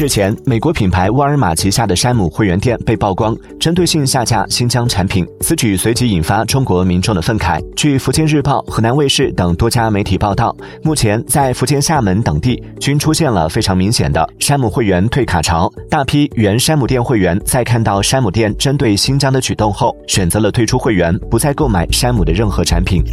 日前美国品牌沃尔玛旗下的山姆会员店被曝光针对性下架新疆产品此举随即引发中国民众的愤慨。据福建日报河南卫视等多家媒体报道目前在福建厦门等地均出现了非常明显的山姆会员退卡潮大批原山姆店会员在看到山姆店针对新疆的举动后选择了退出会员不再购买山姆的任何产品。